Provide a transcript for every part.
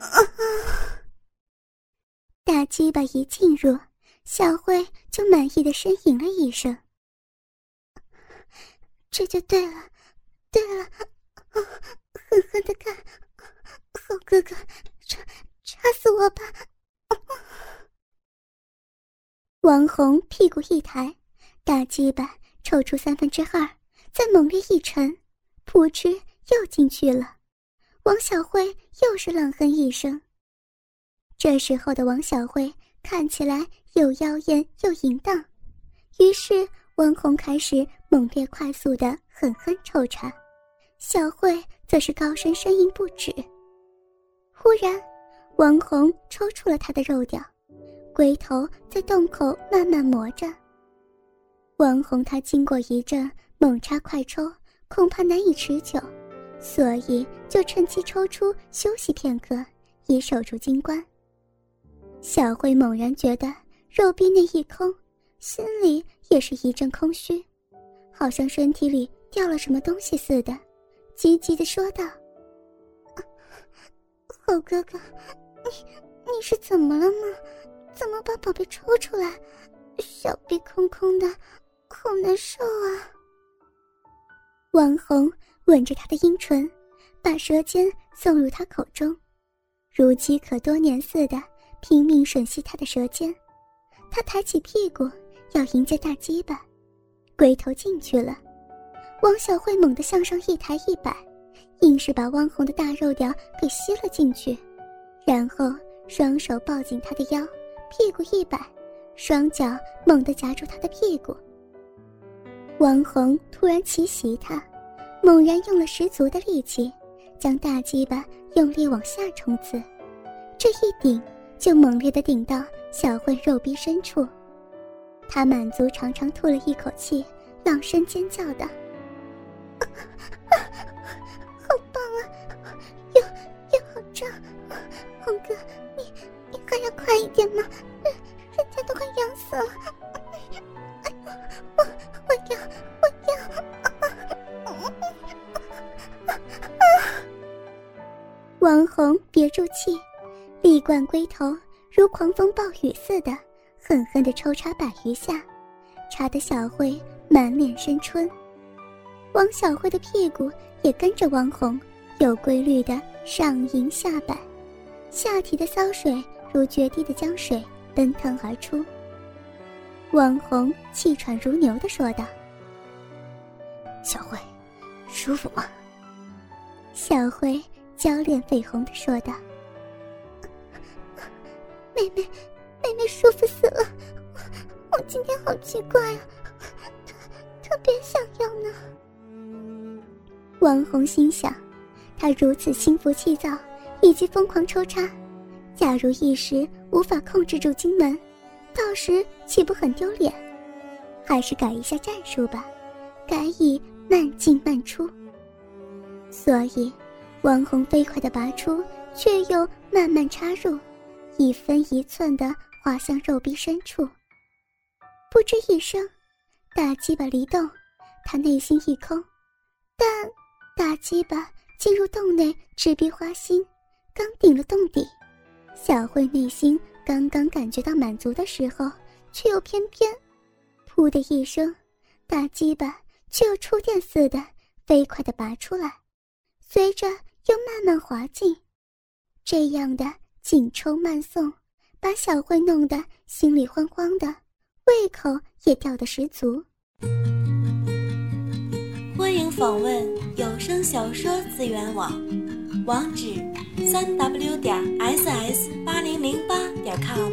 大鸡巴一进入，小慧就满意的呻吟了一声。这就对了，对了，狠狠的干，好哥哥，插插死我吧！王红屁股一抬，大鸡巴抽出三分之二，再猛烈一沉，噗嗤又进去了。王小慧又是冷哼一声。这时候的王小慧看起来又妖艳又淫荡，于是王红开始猛烈快速的狠狠抽插，小慧则是高声呻吟不止。忽然，王红抽出了他的肉屌，龟头在洞口慢慢磨着。王红他经过一阵猛插快抽，恐怕难以持久。所以就趁机抽出休息片刻，以守住金冠。小慧猛然觉得肉壁内一空，心里也是一阵空虚，好像身体里掉了什么东西似的，急急的说道：“好哥哥，你你是怎么了吗？怎么把宝贝抽出来？小臂空空的，好难受啊！”王红。吻着他的阴唇，把舌尖送入他口中，如饥渴多年似的拼命吮吸他的舌尖。他抬起屁股要迎接大鸡巴，龟头进去了。王小慧猛地向上一抬一摆，硬是把汪红的大肉屌给吸了进去，然后双手抱紧他的腰，屁股一摆，双脚猛地夹住他的屁股。王红突然奇袭他。猛然用了十足的力气，将大鸡巴用力往下冲刺，这一顶就猛烈的顶到小慧肉壁深处。他满足长长吐了一口气，朗声尖叫道：“好棒啊，又又好胀，红哥，你你还要快一点吗？人家都快痒死了。”立贯龟头如狂风暴雨似的，狠狠地抽插百余下，插得小慧满脸生春。王小慧的屁股也跟着王红有规律的上迎下摆，下体的骚水如决堤的江水奔腾而出。王红气喘如牛地说道：“小慧，舒服吗？”小慧。娇脸绯红的说道：“妹妹，妹妹舒服死了，我我今天好奇怪啊，特特别想要呢。”王红心想，他如此心浮气躁，以及疯狂抽插，假如一时无法控制住金门，到时岂不很丢脸？还是改一下战术吧，改以慢进慢出。所以。王红飞快地拔出，却又慢慢插入，一分一寸地滑向肉壁深处。不吱一声，大鸡巴离洞，他内心一空。但大鸡巴进入洞内，直逼花心，刚顶了洞底。小慧内心刚刚感觉到满足的时候，却又偏偏，噗的一声，大鸡巴却又触电似的飞快地拔出来，随着。又慢慢滑进，这样的紧抽慢送，把小慧弄得心里慌慌的，胃口也吊得十足。欢迎访问有声小说资源网，网址：三 w 点 ss 八零零八点 com。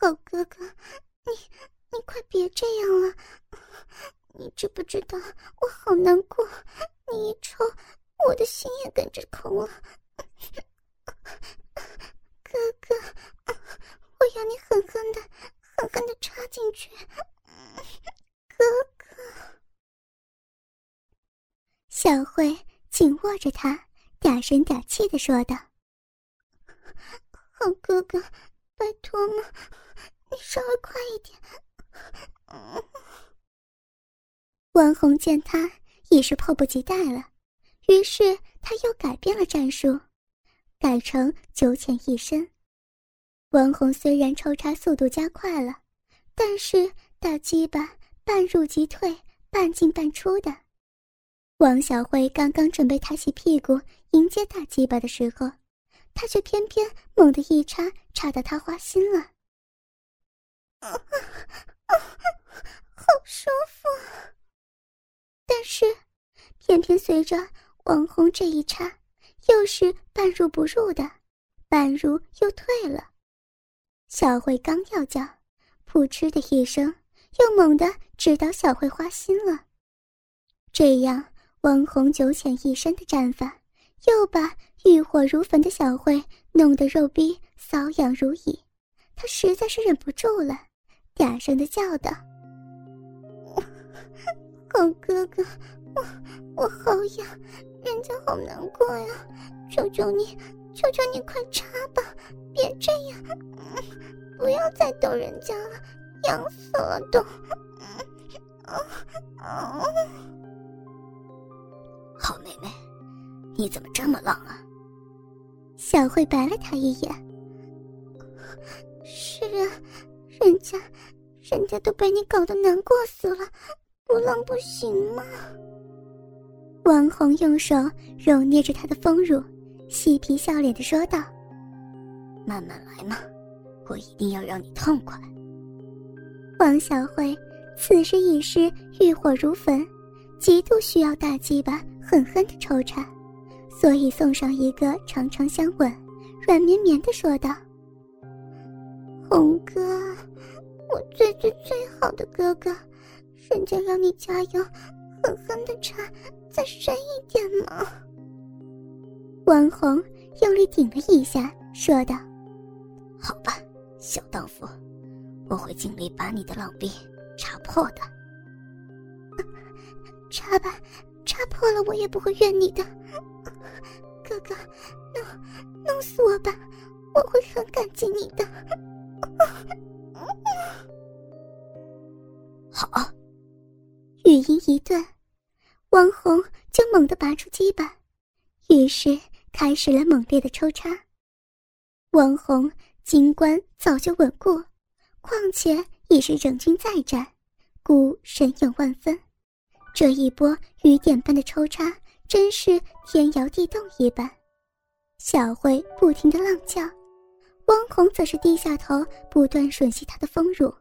好哥哥，你你快别这样了。你知不知道我好难过？你一抽，我的心也跟着空了。哥哥，我要你狠狠的、狠狠的插进去。哥哥，小慧紧握着他，嗲声嗲气的说道：“好哥哥，拜托嘛，你稍微快一点。”王红见他已是迫不及待了，于是他又改变了战术，改成九浅一深。王红虽然抽插速度加快了，但是大鸡巴半入即退，半进半出的。王小慧刚刚准备抬起屁股迎接大鸡巴的时候，他却偏偏猛地一插，插得他花心了。啊啊，好舒服！但是，偏偏随着王红这一插，又是半入不入的，半入又退了。小慧刚要叫，噗嗤的一声，又猛地指到小慧花心了。这样。王红九浅一深的战法，又把欲火如焚的小慧弄得肉逼瘙痒如蚁，他实在是忍不住了，嗲声的叫道：“ 好哥哥，我我好痒，人家好难过呀！求求你，求求你快插吧，别这样，不要再逗人家了，痒死了都。”好妹妹，你怎么这么浪啊？小慧白了他一眼。是啊，人家，人家都被你搞得难过死了，不浪不行吗？王红用手揉捏着他的丰乳，嬉皮笑脸的说道：“慢慢来嘛，我一定要让你痛快。”王小慧此时已是欲火如焚，极度需要大鸡巴。狠狠的抽插，所以送上一个长长相吻，软绵绵的说道：“红哥，我最最最好的哥哥，人家让你加油，狠狠的插，再深一点吗。”王红用力顶了一下，说道：“好吧，小荡妇，我会尽力把你的浪逼插破的。插吧。”插破了，我也不会怨你的，哥哥，弄弄死我吧，我会很感激你的。好，语音一断，王红就猛地拔出鸡巴，于是开始了猛烈的抽插。王红金冠早就稳固，况且已是整军再战，故神勇万分。这一波雨点般的抽插，真是天摇地动一般。小慧不停的浪叫，汪红则是低下头，不断吮吸她的丰乳，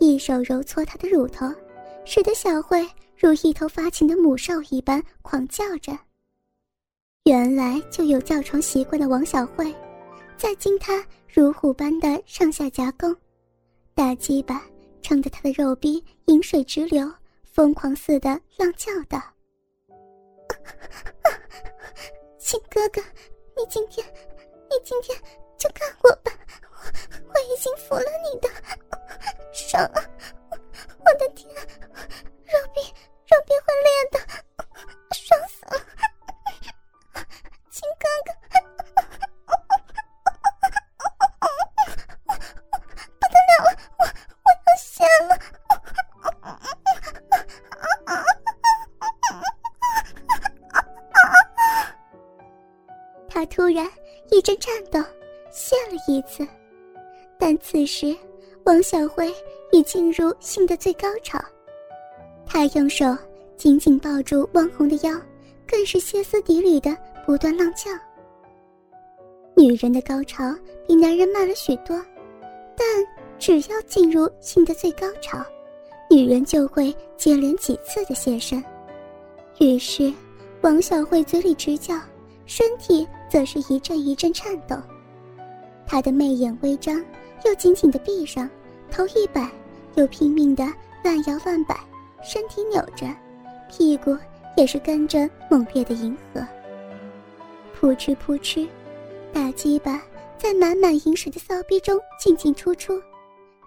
一手揉搓她的乳头，使得小慧如一头发情的母兽一般狂叫着。原来就有叫床习惯的王小慧，在经他如虎般的上下夹攻，大鸡巴撑得她的肉壁饮水直流。疯狂似的浪叫道：“亲哥哥，你今天，你今天就看我吧，我已经服了你的，爽啊！我的天，肉壁会裂的，爽死了，亲哥哥。”不得了，我我要泄了！他突然一阵颤抖，泄了一次，但此时王小辉已进入性的最高潮，他用手紧紧抱住汪红的腰，更是歇斯底里的不断浪叫。女人的高潮比男人慢了许多，但只要进入性的最高潮，女人就会接连几次的现身。于是，王小慧嘴里直叫。身体则是一阵一阵颤抖，他的媚眼微张，又紧紧的闭上，头一摆，又拼命的乱摇乱摆，身体扭着，屁股也是跟着猛烈的迎合。扑哧扑哧，大鸡巴在满满饮水的骚逼中进进出出，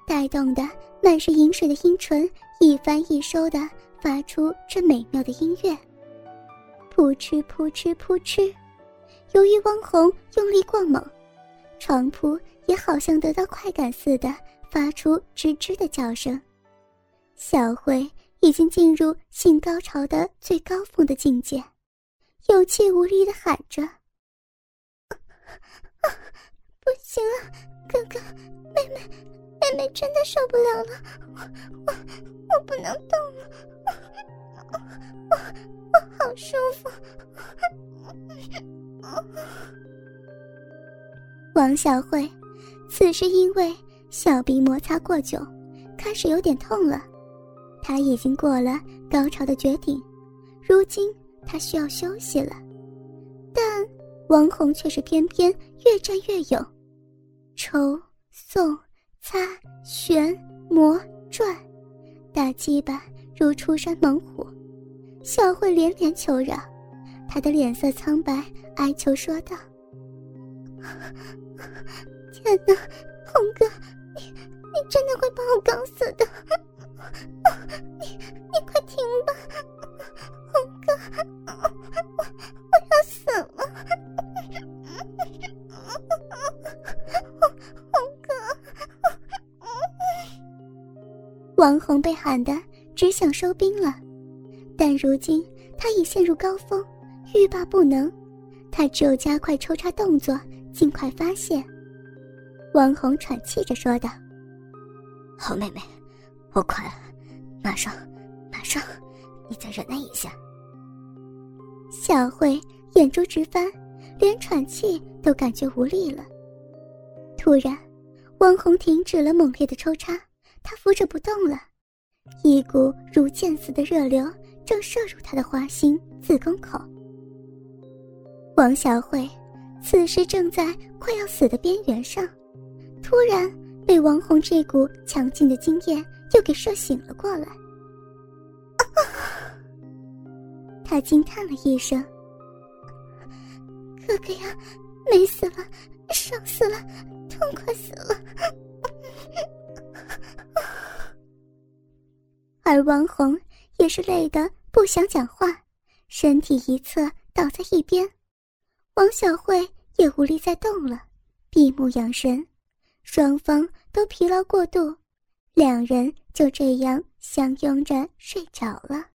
带动的满是饮水的阴唇一翻一收的发出这美妙的音乐。扑哧扑哧扑哧。由于汪红用力过猛，床铺也好像得到快感似的发出吱吱的叫声。小慧已经进入性高潮的最高峰的境界，有气无力的喊着：“不行了，哥哥，妹妹，妹妹真的受不了了，我我不能动了，我我我好舒服。”王小慧此时因为小臂摩擦过久，开始有点痛了。他已经过了高潮的绝顶，如今他需要休息了。但王红却是偏偏越战越勇，抽、送、擦、旋、磨、转，大鸡巴如出山猛虎。小慧连连求饶，她的脸色苍白，哀求说道。天哪，红哥，你你真的会把我搞死的！被喊得只想收兵了，但如今他已陷入高峰，欲罢不能，他只有加快抽插动作。尽快发泄。王红喘气着说道：“好妹妹，我快了，马上，马上，你再忍耐一下。”小慧眼珠直翻，连喘气都感觉无力了。突然，王红停止了猛烈的抽插，她扶着不动了，一股如箭似的热流正射入她的花心子宫口。王小慧。此时正在快要死的边缘上，突然被王红这股强劲的精液又给射醒了过来。啊他惊叹了一声：“哥哥呀，美死了，爽死，而王红也是累得不想讲话，身体一侧倒在一边。王小慧也无力再动了，闭目养神，双方都疲劳过度，两人就这样相拥着睡着了。